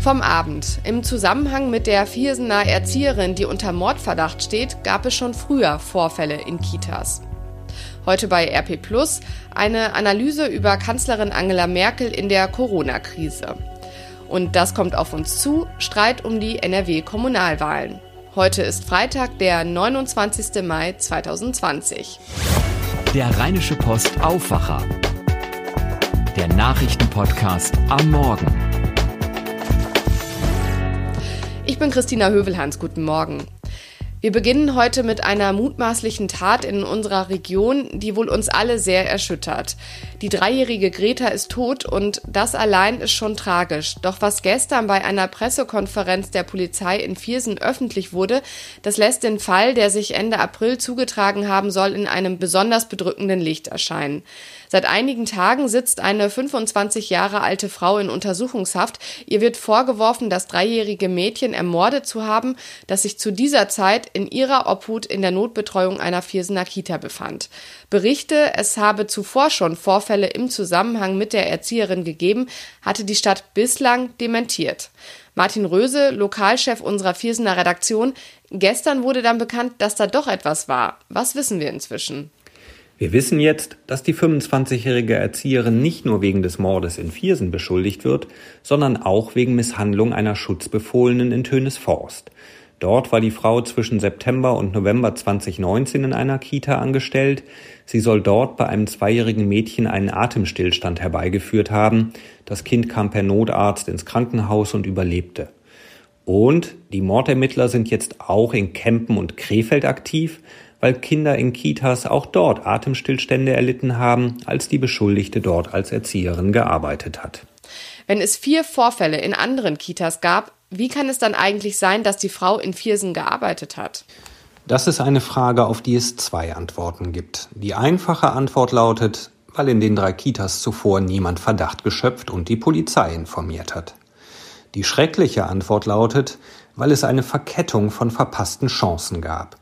Vom Abend. Im Zusammenhang mit der Viersener Erzieherin, die unter Mordverdacht steht, gab es schon früher Vorfälle in Kitas. Heute bei RP Plus eine Analyse über Kanzlerin Angela Merkel in der Corona-Krise. Und das kommt auf uns zu, Streit um die NRW-Kommunalwahlen. Heute ist Freitag, der 29. Mai 2020. Der Rheinische Post Aufwacher. Der Nachrichtenpodcast am Morgen. Ich bin Christina Hövelhans. Guten Morgen. Wir beginnen heute mit einer mutmaßlichen Tat in unserer Region, die wohl uns alle sehr erschüttert. Die dreijährige Greta ist tot und das allein ist schon tragisch. Doch was gestern bei einer Pressekonferenz der Polizei in Viersen öffentlich wurde, das lässt den Fall, der sich Ende April zugetragen haben soll, in einem besonders bedrückenden Licht erscheinen. Seit einigen Tagen sitzt eine 25 Jahre alte Frau in Untersuchungshaft. Ihr wird vorgeworfen, das dreijährige Mädchen ermordet zu haben, das sich zu dieser Zeit in ihrer Obhut in der Notbetreuung einer Viersener Kita befand. Berichte, es habe zuvor schon Vorfälle im Zusammenhang mit der Erzieherin gegeben, hatte die Stadt bislang dementiert. Martin Röse, Lokalchef unserer Viersener Redaktion, gestern wurde dann bekannt, dass da doch etwas war. Was wissen wir inzwischen? Wir wissen jetzt, dass die 25-jährige Erzieherin nicht nur wegen des Mordes in Viersen beschuldigt wird, sondern auch wegen Misshandlung einer Schutzbefohlenen in Tönesforst. Dort war die Frau zwischen September und November 2019 in einer Kita angestellt. Sie soll dort bei einem zweijährigen Mädchen einen Atemstillstand herbeigeführt haben. Das Kind kam per Notarzt ins Krankenhaus und überlebte. Und die Mordermittler sind jetzt auch in Kempen und Krefeld aktiv weil Kinder in Kitas auch dort Atemstillstände erlitten haben, als die Beschuldigte dort als Erzieherin gearbeitet hat. Wenn es vier Vorfälle in anderen Kitas gab, wie kann es dann eigentlich sein, dass die Frau in Viersen gearbeitet hat? Das ist eine Frage, auf die es zwei Antworten gibt. Die einfache Antwort lautet, weil in den drei Kitas zuvor niemand Verdacht geschöpft und die Polizei informiert hat. Die schreckliche Antwort lautet, weil es eine Verkettung von verpassten Chancen gab.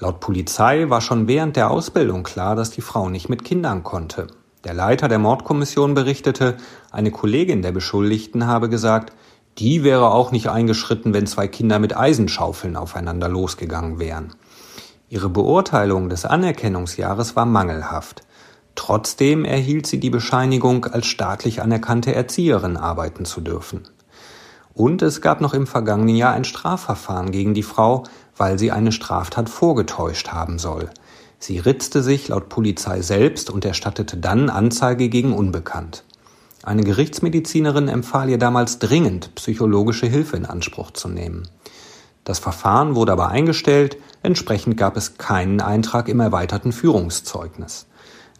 Laut Polizei war schon während der Ausbildung klar, dass die Frau nicht mit Kindern konnte. Der Leiter der Mordkommission berichtete, eine Kollegin der Beschuldigten habe gesagt, die wäre auch nicht eingeschritten, wenn zwei Kinder mit Eisenschaufeln aufeinander losgegangen wären. Ihre Beurteilung des Anerkennungsjahres war mangelhaft. Trotzdem erhielt sie die Bescheinigung, als staatlich anerkannte Erzieherin arbeiten zu dürfen. Und es gab noch im vergangenen Jahr ein Strafverfahren gegen die Frau, weil sie eine Straftat vorgetäuscht haben soll. Sie ritzte sich laut Polizei selbst und erstattete dann Anzeige gegen Unbekannt. Eine Gerichtsmedizinerin empfahl ihr damals dringend, psychologische Hilfe in Anspruch zu nehmen. Das Verfahren wurde aber eingestellt, entsprechend gab es keinen Eintrag im erweiterten Führungszeugnis.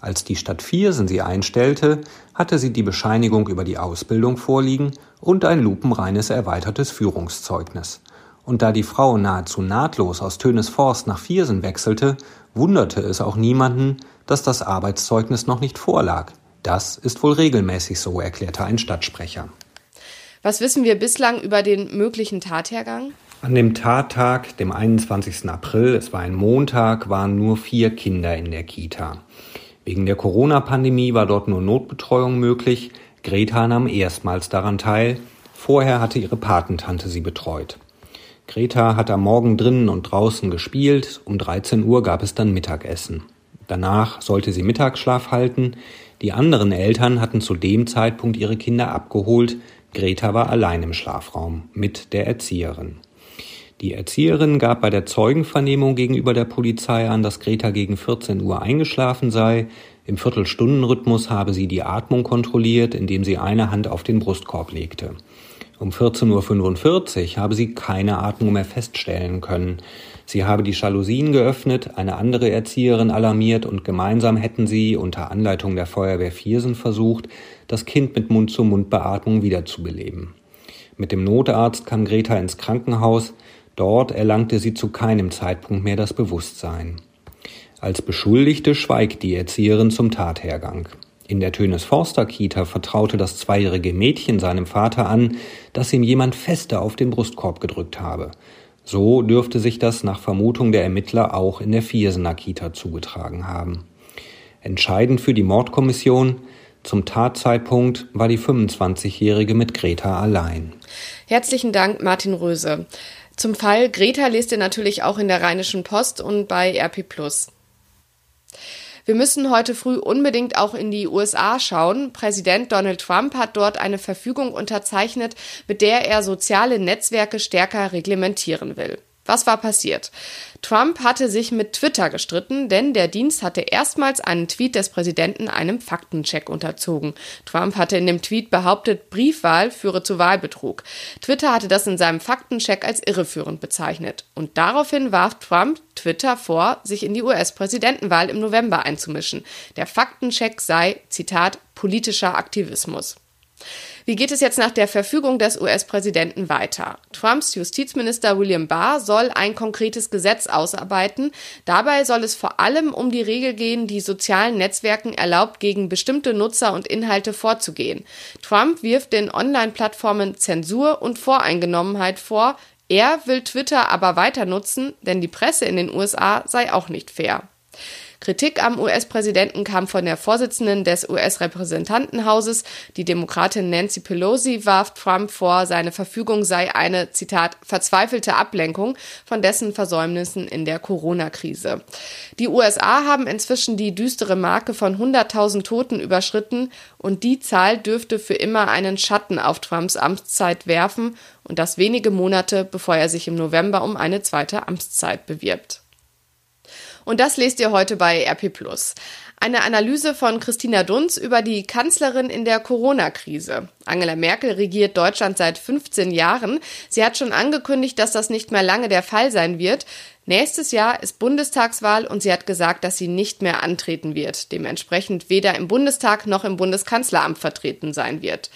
Als die Stadt Viersen sie einstellte, hatte sie die Bescheinigung über die Ausbildung vorliegen und ein lupenreines erweitertes Führungszeugnis. Und da die Frau nahezu nahtlos aus Tönesforst nach Viersen wechselte, wunderte es auch niemanden, dass das Arbeitszeugnis noch nicht vorlag. Das ist wohl regelmäßig so, erklärte ein Stadtsprecher. Was wissen wir bislang über den möglichen Tathergang? An dem Tattag, dem 21. April, es war ein Montag, waren nur vier Kinder in der Kita. Wegen der Corona-Pandemie war dort nur Notbetreuung möglich. Greta nahm erstmals daran teil. Vorher hatte ihre Patentante sie betreut. Greta hat am Morgen drinnen und draußen gespielt, um 13 Uhr gab es dann Mittagessen. Danach sollte sie Mittagsschlaf halten, die anderen Eltern hatten zu dem Zeitpunkt ihre Kinder abgeholt, Greta war allein im Schlafraum mit der Erzieherin. Die Erzieherin gab bei der Zeugenvernehmung gegenüber der Polizei an, dass Greta gegen 14 Uhr eingeschlafen sei. Im Viertelstundenrhythmus habe sie die Atmung kontrolliert, indem sie eine Hand auf den Brustkorb legte. Um 14.45 Uhr habe sie keine Atmung mehr feststellen können. Sie habe die Jalousien geöffnet, eine andere Erzieherin alarmiert und gemeinsam hätten sie unter Anleitung der Feuerwehr Viersen versucht, das Kind mit Mund-zu-Mund-Beatmung wiederzubeleben. Mit dem Notarzt kam Greta ins Krankenhaus. Dort erlangte sie zu keinem Zeitpunkt mehr das Bewusstsein. Als Beschuldigte schweigt die Erzieherin zum Tathergang. In der Tönes-Forster-Kita vertraute das zweijährige Mädchen seinem Vater an, dass ihm jemand fester auf den Brustkorb gedrückt habe. So dürfte sich das nach Vermutung der Ermittler auch in der Viersener Kita zugetragen haben. Entscheidend für die Mordkommission, zum Tatzeitpunkt war die 25-Jährige mit Greta allein. Herzlichen Dank, Martin Röse. Zum Fall Greta lest ihr natürlich auch in der Rheinischen Post und bei RP Wir müssen heute früh unbedingt auch in die USA schauen. Präsident Donald Trump hat dort eine Verfügung unterzeichnet, mit der er soziale Netzwerke stärker reglementieren will. Was war passiert? Trump hatte sich mit Twitter gestritten, denn der Dienst hatte erstmals einen Tweet des Präsidenten einem Faktencheck unterzogen. Trump hatte in dem Tweet behauptet, Briefwahl führe zu Wahlbetrug. Twitter hatte das in seinem Faktencheck als irreführend bezeichnet. Und daraufhin warf Trump Twitter vor, sich in die US-Präsidentenwahl im November einzumischen. Der Faktencheck sei, Zitat, politischer Aktivismus. Wie geht es jetzt nach der Verfügung des US-Präsidenten weiter? Trumps Justizminister William Barr soll ein konkretes Gesetz ausarbeiten. Dabei soll es vor allem um die Regel gehen, die sozialen Netzwerken erlaubt, gegen bestimmte Nutzer und Inhalte vorzugehen. Trump wirft den Online-Plattformen Zensur und Voreingenommenheit vor. Er will Twitter aber weiter nutzen, denn die Presse in den USA sei auch nicht fair. Kritik am US-Präsidenten kam von der Vorsitzenden des US-Repräsentantenhauses. Die Demokratin Nancy Pelosi warf Trump vor, seine Verfügung sei eine, Zitat, verzweifelte Ablenkung von dessen Versäumnissen in der Corona-Krise. Die USA haben inzwischen die düstere Marke von 100.000 Toten überschritten und die Zahl dürfte für immer einen Schatten auf Trumps Amtszeit werfen und das wenige Monate, bevor er sich im November um eine zweite Amtszeit bewirbt. Und das lest ihr heute bei RP Eine Analyse von Christina Dunz über die Kanzlerin in der Corona-Krise. Angela Merkel regiert Deutschland seit 15 Jahren. Sie hat schon angekündigt, dass das nicht mehr lange der Fall sein wird. Nächstes Jahr ist Bundestagswahl und sie hat gesagt, dass sie nicht mehr antreten wird, dementsprechend weder im Bundestag noch im Bundeskanzleramt vertreten sein wird.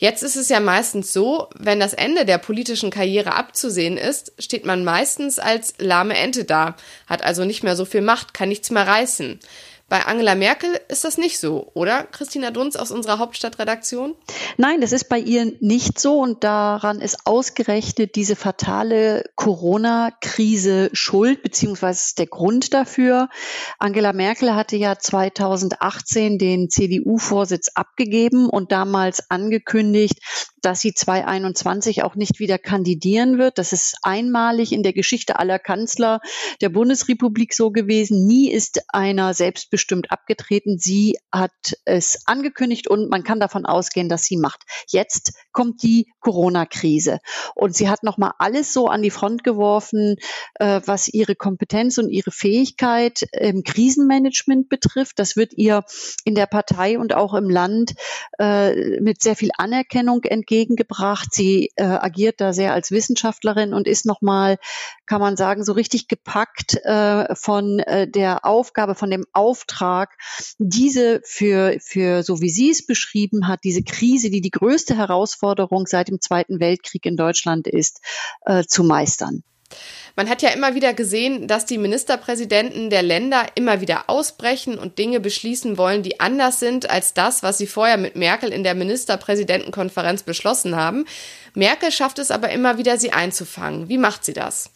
Jetzt ist es ja meistens so, wenn das Ende der politischen Karriere abzusehen ist, steht man meistens als lahme Ente da, hat also nicht mehr so viel Macht, kann nichts mehr reißen. Bei Angela Merkel ist das nicht so, oder? Christina Dunz aus unserer Hauptstadtredaktion? Nein, das ist bei ihr nicht so und daran ist ausgerechnet diese fatale Corona-Krise schuld, beziehungsweise der Grund dafür. Angela Merkel hatte ja 2018 den CDU-Vorsitz abgegeben und damals angekündigt, dass sie 2021 auch nicht wieder kandidieren wird. Das ist einmalig in der Geschichte aller Kanzler der Bundesrepublik so gewesen. Nie ist einer selbstbestimmt abgetreten. Sie hat es angekündigt und man kann davon ausgehen, dass sie macht. Jetzt kommt die Corona-Krise und sie hat noch mal alles so an die Front geworfen, äh, was ihre Kompetenz und ihre Fähigkeit im Krisenmanagement betrifft. Das wird ihr in der Partei und auch im Land äh, mit sehr viel Anerkennung entgegen entgegengebracht. Sie äh, agiert da sehr als Wissenschaftlerin und ist nochmal, kann man sagen, so richtig gepackt äh, von äh, der Aufgabe, von dem Auftrag, diese für, für, so wie sie es beschrieben hat, diese Krise, die die größte Herausforderung seit dem Zweiten Weltkrieg in Deutschland ist, äh, zu meistern. Man hat ja immer wieder gesehen, dass die Ministerpräsidenten der Länder immer wieder ausbrechen und Dinge beschließen wollen, die anders sind als das, was sie vorher mit Merkel in der Ministerpräsidentenkonferenz beschlossen haben. Merkel schafft es aber immer wieder, sie einzufangen. Wie macht sie das?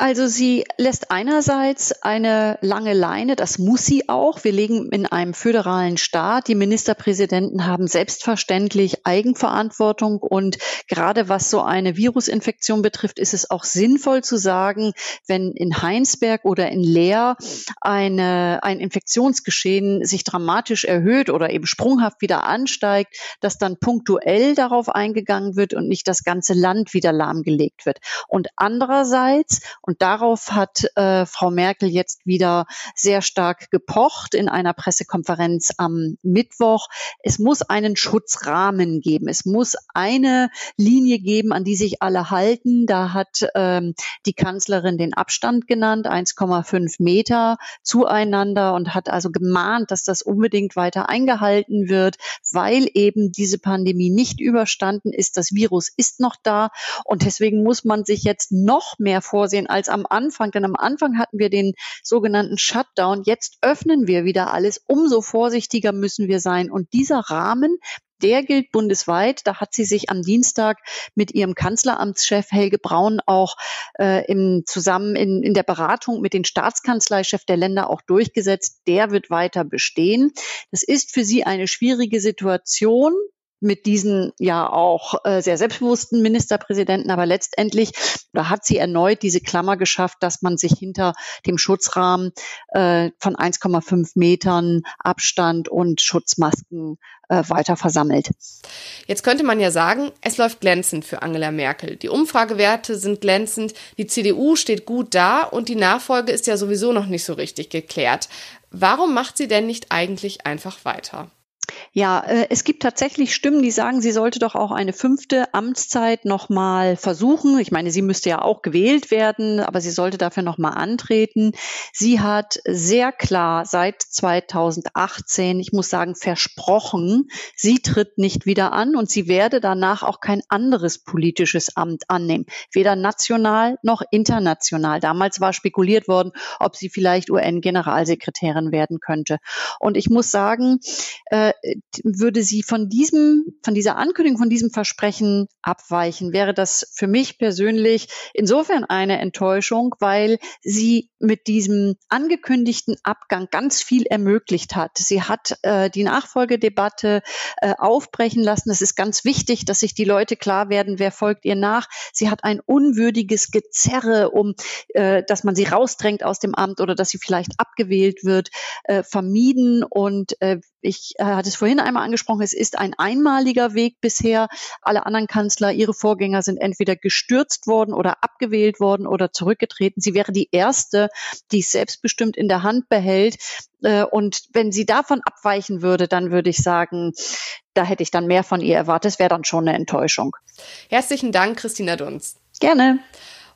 Also sie lässt einerseits eine lange Leine, das muss sie auch. Wir legen in einem föderalen Staat. Die Ministerpräsidenten haben selbstverständlich Eigenverantwortung und gerade was so eine Virusinfektion betrifft, ist es auch sinnvoll zu sagen, wenn in Heinsberg oder in Leer eine, ein Infektionsgeschehen sich dramatisch erhöht oder eben sprunghaft wieder ansteigt, dass dann punktuell darauf eingegangen wird und nicht das ganze Land wieder lahmgelegt wird. Und andererseits, und darauf hat äh, Frau Merkel jetzt wieder sehr stark gepocht in einer Pressekonferenz am Mittwoch. Es muss einen Schutzrahmen geben. Es muss eine Linie geben, an die sich alle halten. Da hat ähm, die Kanzlerin den Abstand genannt, 1,5 Meter zueinander und hat also gemahnt, dass das unbedingt weiter eingehalten wird, weil eben diese Pandemie nicht überstanden ist. Das Virus ist noch da und deswegen muss man sich jetzt noch mehr vorsehen als am Anfang. Denn am Anfang hatten wir den sogenannten Shutdown. Jetzt öffnen wir wieder alles. Umso vorsichtiger müssen wir sein. Und dieser Rahmen, der gilt bundesweit. Da hat sie sich am Dienstag mit ihrem Kanzleramtschef Helge Braun auch äh, im, zusammen in, in der Beratung mit den Staatskanzleichef der Länder auch durchgesetzt. Der wird weiter bestehen. Das ist für sie eine schwierige Situation mit diesen ja auch äh, sehr selbstbewussten Ministerpräsidenten, aber letztendlich da hat sie erneut diese Klammer geschafft, dass man sich hinter dem Schutzrahmen äh, von 1,5 Metern Abstand und Schutzmasken äh, weiter versammelt. Jetzt könnte man ja sagen, es läuft glänzend für Angela Merkel. Die Umfragewerte sind glänzend, die CDU steht gut da und die Nachfolge ist ja sowieso noch nicht so richtig geklärt. Warum macht sie denn nicht eigentlich einfach weiter? Ja, äh, es gibt tatsächlich Stimmen, die sagen, sie sollte doch auch eine fünfte Amtszeit nochmal versuchen. Ich meine, sie müsste ja auch gewählt werden, aber sie sollte dafür nochmal antreten. Sie hat sehr klar seit 2018, ich muss sagen, versprochen, sie tritt nicht wieder an und sie werde danach auch kein anderes politisches Amt annehmen, weder national noch international. Damals war spekuliert worden, ob sie vielleicht UN-Generalsekretärin werden könnte. Und ich muss sagen, äh, würde sie von diesem, von dieser Ankündigung, von diesem Versprechen abweichen, wäre das für mich persönlich insofern eine Enttäuschung, weil sie mit diesem angekündigten Abgang ganz viel ermöglicht hat. Sie hat äh, die Nachfolgedebatte äh, aufbrechen lassen. Es ist ganz wichtig, dass sich die Leute klar werden, wer folgt ihr nach. Sie hat ein unwürdiges Gezerre, um äh, dass man sie rausdrängt aus dem Amt oder dass sie vielleicht abgewählt wird, äh, vermieden. Und äh, ich äh, hatte es vorhin einmal angesprochen, es ist ein einmaliger Weg bisher. Alle anderen Kanzler, ihre Vorgänger sind entweder gestürzt worden oder abgewählt worden oder zurückgetreten. Sie wäre die erste, die es selbstbestimmt in der Hand behält. Äh, und wenn sie davon abweichen würde, dann würde ich sagen, da hätte ich dann mehr von ihr erwartet. Es wäre dann schon eine Enttäuschung. Herzlichen Dank, Christina Dunz. Gerne.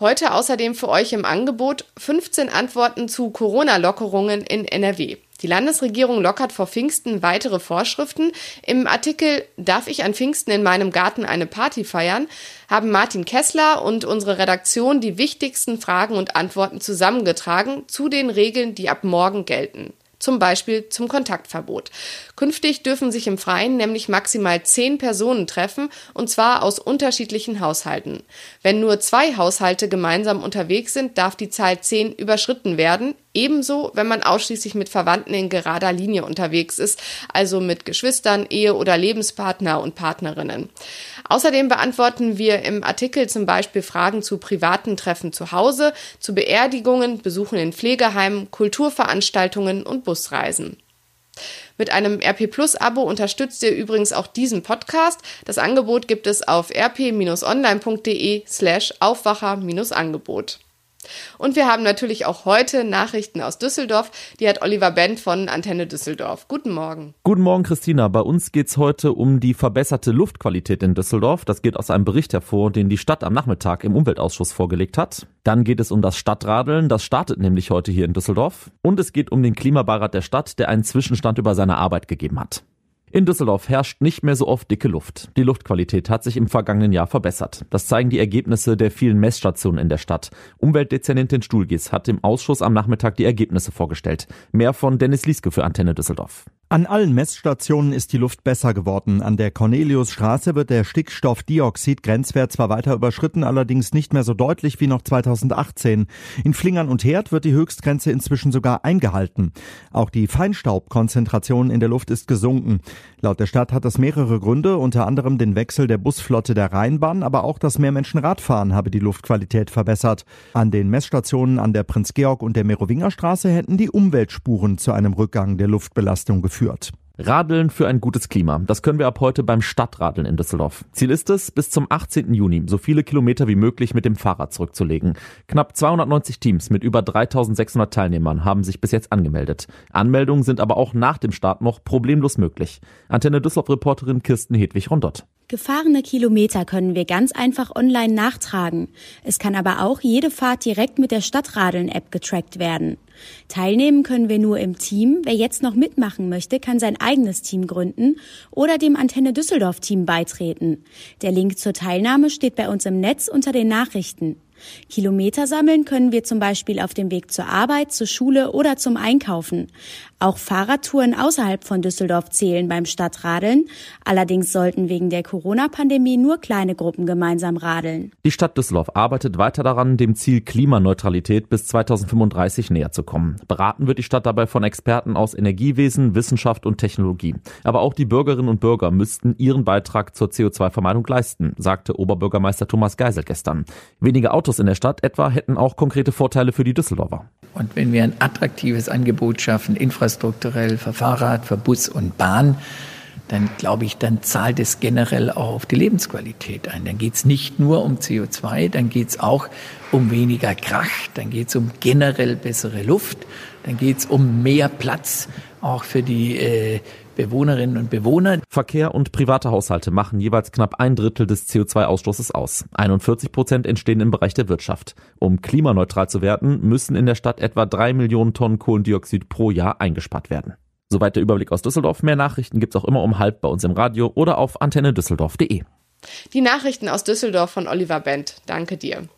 Heute außerdem für euch im Angebot 15 Antworten zu Corona-Lockerungen in NRW. Die Landesregierung lockert vor Pfingsten weitere Vorschriften. Im Artikel Darf ich an Pfingsten in meinem Garten eine Party feiern? haben Martin Kessler und unsere Redaktion die wichtigsten Fragen und Antworten zusammengetragen zu den Regeln, die ab morgen gelten zum Beispiel zum Kontaktverbot. Künftig dürfen sich im Freien nämlich maximal zehn Personen treffen, und zwar aus unterschiedlichen Haushalten. Wenn nur zwei Haushalte gemeinsam unterwegs sind, darf die Zahl zehn überschritten werden, ebenso wenn man ausschließlich mit Verwandten in gerader Linie unterwegs ist, also mit Geschwistern, Ehe- oder Lebenspartner und Partnerinnen. Außerdem beantworten wir im Artikel zum Beispiel Fragen zu privaten Treffen zu Hause, zu Beerdigungen, Besuchen in Pflegeheimen, Kulturveranstaltungen und Busreisen. Mit einem RP Plus Abo unterstützt ihr übrigens auch diesen Podcast. Das Angebot gibt es auf rp-online.de slash Aufwacher-Angebot. Und wir haben natürlich auch heute Nachrichten aus Düsseldorf. Die hat Oliver Bent von Antenne Düsseldorf. Guten Morgen. Guten Morgen, Christina. Bei uns geht es heute um die verbesserte Luftqualität in Düsseldorf. Das geht aus einem Bericht hervor, den die Stadt am Nachmittag im Umweltausschuss vorgelegt hat. Dann geht es um das Stadtradeln. Das startet nämlich heute hier in Düsseldorf. Und es geht um den Klimabeirat der Stadt, der einen Zwischenstand über seine Arbeit gegeben hat. In Düsseldorf herrscht nicht mehr so oft dicke Luft. Die Luftqualität hat sich im vergangenen Jahr verbessert. Das zeigen die Ergebnisse der vielen Messstationen in der Stadt. Umweltdezernentin Stuhlgies hat im Ausschuss am Nachmittag die Ergebnisse vorgestellt. Mehr von Dennis Lieske für Antenne Düsseldorf. An allen Messstationen ist die Luft besser geworden. An der Corneliusstraße wird der Stickstoffdioxid-Grenzwert zwar weiter überschritten, allerdings nicht mehr so deutlich wie noch 2018. In Flingern und Herd wird die Höchstgrenze inzwischen sogar eingehalten. Auch die Feinstaubkonzentration in der Luft ist gesunken. Laut der Stadt hat das mehrere Gründe, unter anderem den Wechsel der Busflotte der Rheinbahn, aber auch, dass mehr Menschen Radfahren habe die Luftqualität verbessert. An den Messstationen an der Prinz-Georg und der Merowingerstraße hätten die Umweltspuren zu einem Rückgang der Luftbelastung geführt geführt. Radeln für ein gutes Klima. Das können wir ab heute beim Stadtradeln in Düsseldorf. Ziel ist es, bis zum 18. Juni so viele Kilometer wie möglich mit dem Fahrrad zurückzulegen. Knapp 290 Teams mit über 3600 Teilnehmern haben sich bis jetzt angemeldet. Anmeldungen sind aber auch nach dem Start noch problemlos möglich. Antenne Düsseldorf-Reporterin Kirsten Hedwig-Rondott. Gefahrene Kilometer können wir ganz einfach online nachtragen. Es kann aber auch jede Fahrt direkt mit der Stadtradeln-App getrackt werden. Teilnehmen können wir nur im Team. Wer jetzt noch mitmachen möchte, kann sein eigenes Team gründen oder dem Antenne Düsseldorf Team beitreten. Der Link zur Teilnahme steht bei uns im Netz unter den Nachrichten. Kilometer sammeln können wir zum Beispiel auf dem Weg zur Arbeit, zur Schule oder zum Einkaufen. Auch Fahrradtouren außerhalb von Düsseldorf zählen beim Stadtradeln. Allerdings sollten wegen der Corona-Pandemie nur kleine Gruppen gemeinsam radeln. Die Stadt Düsseldorf arbeitet weiter daran, dem Ziel Klimaneutralität bis 2035 näher zu kommen. Beraten wird die Stadt dabei von Experten aus Energiewesen, Wissenschaft und Technologie. Aber auch die Bürgerinnen und Bürger müssten ihren Beitrag zur CO2-Vermeidung leisten, sagte Oberbürgermeister Thomas Geisel gestern. Weniger Autos in der Stadt etwa hätten auch konkrete Vorteile für die Düsseldorfer. Und wenn wir ein attraktives Angebot schaffen, infrastrukturell für Fahrrad, für Bus und Bahn, dann glaube ich, dann zahlt es generell auch auf die Lebensqualität ein. Dann geht es nicht nur um CO2, dann geht es auch um weniger Krach, dann geht es um generell bessere Luft, dann geht es um mehr Platz auch für die äh, Bewohnerinnen und Bewohner. Verkehr und private Haushalte machen jeweils knapp ein Drittel des CO2-Ausstoßes aus. 41 Prozent entstehen im Bereich der Wirtschaft. Um klimaneutral zu werden, müssen in der Stadt etwa drei Millionen Tonnen Kohlendioxid pro Jahr eingespart werden. Soweit der Überblick aus Düsseldorf. Mehr Nachrichten gibt's auch immer um halb bei uns im Radio oder auf antennedüsseldorf.de. Die Nachrichten aus Düsseldorf von Oliver Bent. Danke dir.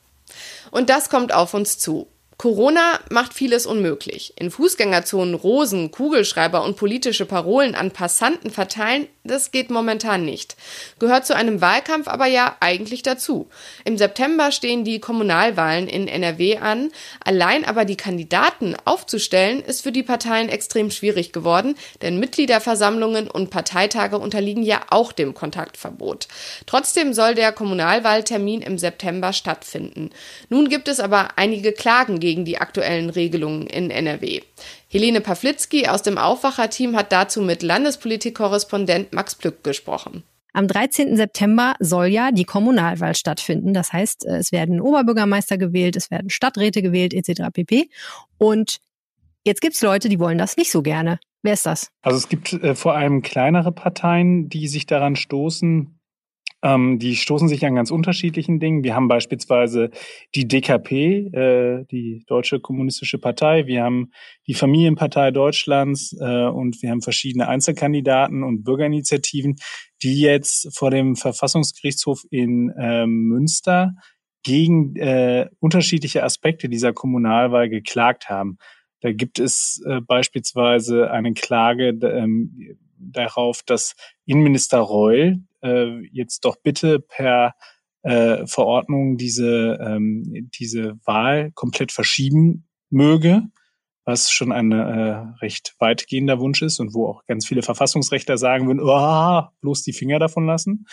Und das kommt auf uns zu. Corona macht vieles unmöglich. In Fußgängerzonen Rosen, Kugelschreiber und politische Parolen an Passanten verteilen, das geht momentan nicht. Gehört zu einem Wahlkampf aber ja eigentlich dazu. Im September stehen die Kommunalwahlen in NRW an. Allein aber die Kandidaten aufzustellen, ist für die Parteien extrem schwierig geworden, denn Mitgliederversammlungen und Parteitage unterliegen ja auch dem Kontaktverbot. Trotzdem soll der Kommunalwahltermin im September stattfinden. Nun gibt es aber einige Klagen gegen die aktuellen Regelungen in NRW. Helene Pawlitzki aus dem Aufwacherteam hat dazu mit Landespolitikkorrespondent Max Plück gesprochen. Am 13. September soll ja die Kommunalwahl stattfinden. Das heißt, es werden Oberbürgermeister gewählt, es werden Stadträte gewählt, etc. pp. Und jetzt gibt es Leute, die wollen das nicht so gerne. Wer ist das? Also es gibt äh, vor allem kleinere Parteien, die sich daran stoßen, ähm, die stoßen sich an ganz unterschiedlichen Dingen. Wir haben beispielsweise die DKP, äh, die Deutsche Kommunistische Partei. Wir haben die Familienpartei Deutschlands äh, und wir haben verschiedene Einzelkandidaten und Bürgerinitiativen, die jetzt vor dem Verfassungsgerichtshof in äh, Münster gegen äh, unterschiedliche Aspekte dieser Kommunalwahl geklagt haben. Da gibt es äh, beispielsweise eine Klage ähm, darauf, dass Innenminister Reul äh, jetzt doch bitte per äh, Verordnung diese, ähm, diese Wahl komplett verschieben möge, was schon ein äh, recht weitgehender Wunsch ist und wo auch ganz viele Verfassungsrechtler sagen würden, oh, bloß die Finger davon lassen.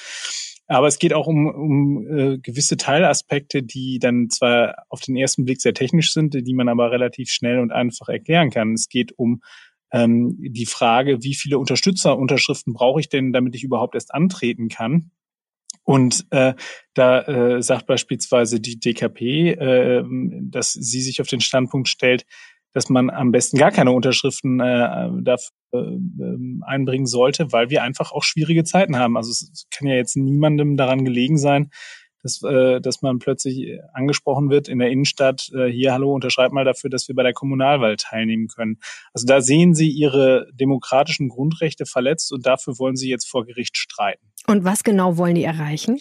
Aber es geht auch um, um äh, gewisse Teilaspekte, die dann zwar auf den ersten Blick sehr technisch sind, die man aber relativ schnell und einfach erklären kann. Es geht um ähm, die Frage, wie viele Unterstützerunterschriften brauche ich denn, damit ich überhaupt erst antreten kann? Und äh, da äh, sagt beispielsweise die DKP, äh, dass sie sich auf den Standpunkt stellt, dass man am besten gar keine Unterschriften äh, dafür äh, einbringen sollte, weil wir einfach auch schwierige Zeiten haben. Also es kann ja jetzt niemandem daran gelegen sein, dass, äh, dass man plötzlich angesprochen wird in der Innenstadt, äh, hier, hallo, unterschreibt mal dafür, dass wir bei der Kommunalwahl teilnehmen können. Also da sehen Sie Ihre demokratischen Grundrechte verletzt und dafür wollen Sie jetzt vor Gericht streiten. Und was genau wollen die erreichen?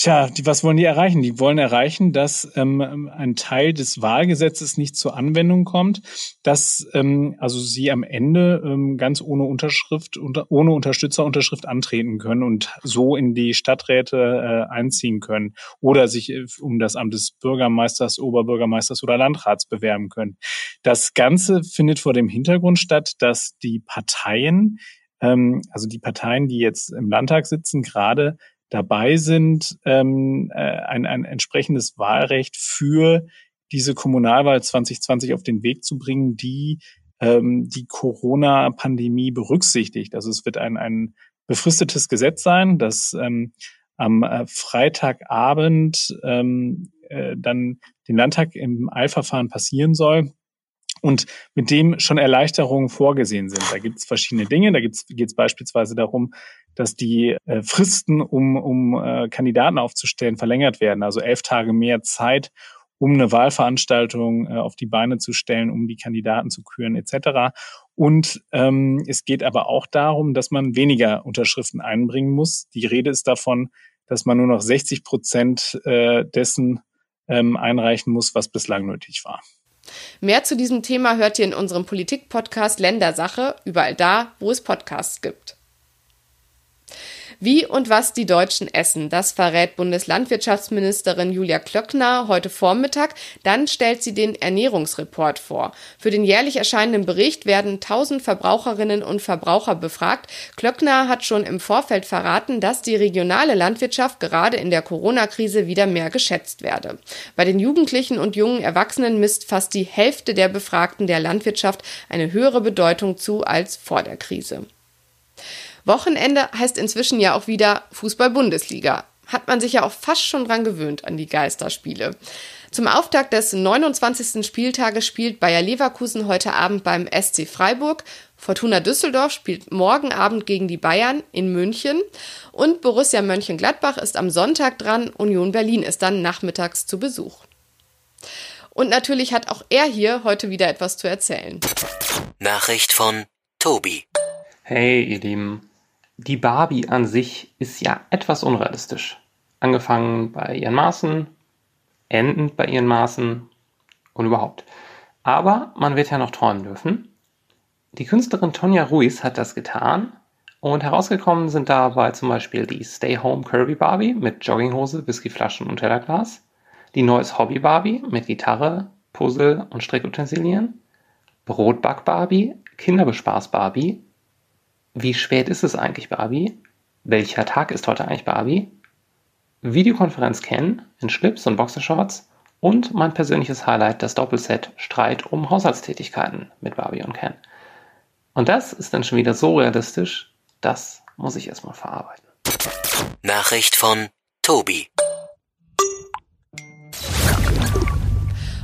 Tja, die, was wollen die erreichen? Die wollen erreichen, dass ähm, ein Teil des Wahlgesetzes nicht zur Anwendung kommt, dass ähm, also sie am Ende ähm, ganz ohne Unterschrift, unter, ohne Unterstützerunterschrift antreten können und so in die Stadträte äh, einziehen können oder sich äh, um das Amt des Bürgermeisters, Oberbürgermeisters oder Landrats bewerben können. Das Ganze findet vor dem Hintergrund statt, dass die Parteien ähm, also die Parteien, die jetzt im Landtag sitzen, gerade dabei sind, ähm, äh, ein, ein entsprechendes Wahlrecht für diese Kommunalwahl 2020 auf den Weg zu bringen, die ähm, die Corona-Pandemie berücksichtigt. Also es wird ein, ein befristetes Gesetz sein, das ähm, am äh, Freitagabend ähm, äh, dann den Landtag im Eilverfahren passieren soll und mit dem schon Erleichterungen vorgesehen sind. Da gibt es verschiedene Dinge. Da geht es beispielsweise darum, dass die äh, Fristen, um, um äh, Kandidaten aufzustellen, verlängert werden. Also elf Tage mehr Zeit, um eine Wahlveranstaltung äh, auf die Beine zu stellen, um die Kandidaten zu küren etc. Und ähm, es geht aber auch darum, dass man weniger Unterschriften einbringen muss. Die Rede ist davon, dass man nur noch 60 Prozent äh, dessen ähm, einreichen muss, was bislang nötig war. Mehr zu diesem Thema hört ihr in unserem Politik-Podcast Ländersache, überall da, wo es Podcasts gibt. Wie und was die Deutschen essen, das verrät Bundeslandwirtschaftsministerin Julia Klöckner heute Vormittag. Dann stellt sie den Ernährungsreport vor. Für den jährlich erscheinenden Bericht werden 1000 Verbraucherinnen und Verbraucher befragt. Klöckner hat schon im Vorfeld verraten, dass die regionale Landwirtschaft gerade in der Corona-Krise wieder mehr geschätzt werde. Bei den Jugendlichen und jungen Erwachsenen misst fast die Hälfte der Befragten der Landwirtschaft eine höhere Bedeutung zu als vor der Krise. Wochenende heißt inzwischen ja auch wieder Fußball-Bundesliga. Hat man sich ja auch fast schon dran gewöhnt an die Geisterspiele. Zum Auftakt des 29. Spieltages spielt Bayer Leverkusen heute Abend beim SC Freiburg. Fortuna Düsseldorf spielt morgen Abend gegen die Bayern in München. Und Borussia Mönchengladbach ist am Sonntag dran. Union Berlin ist dann nachmittags zu Besuch. Und natürlich hat auch er hier heute wieder etwas zu erzählen. Nachricht von Tobi. Hey, ihr Lieben. Die Barbie an sich ist ja etwas unrealistisch. Angefangen bei ihren Maßen, endend bei ihren Maßen und überhaupt. Aber man wird ja noch träumen dürfen. Die Künstlerin Tonja Ruiz hat das getan und herausgekommen sind dabei zum Beispiel die Stay Home Kirby Barbie mit Jogginghose, Whiskyflaschen und Tellerglas, die Neues Hobby Barbie mit Gitarre, Puzzle und Strickutensilien, Brotback Barbie, Kinderbespaß Barbie wie spät ist es eigentlich, Barbie? Welcher Tag ist heute eigentlich, Barbie? Videokonferenz Ken in Schlips und Boxershorts und mein persönliches Highlight, das Doppelset Streit um Haushaltstätigkeiten mit Barbie und Ken. Und das ist dann schon wieder so realistisch, das muss ich erstmal verarbeiten. Nachricht von Tobi.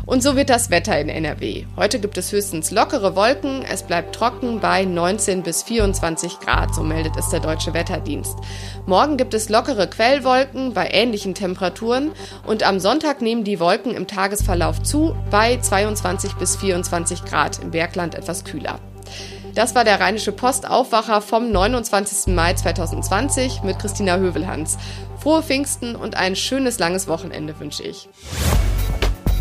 Und so wird das Wetter in NRW. Heute gibt es höchstens lockere Wolken, es bleibt trocken bei 19 bis 24 Grad, so meldet es der Deutsche Wetterdienst. Morgen gibt es lockere Quellwolken bei ähnlichen Temperaturen und am Sonntag nehmen die Wolken im Tagesverlauf zu bei 22 bis 24 Grad, im Bergland etwas kühler. Das war der Rheinische Postaufwacher vom 29. Mai 2020 mit Christina Hövelhans. Frohe Pfingsten und ein schönes langes Wochenende wünsche ich.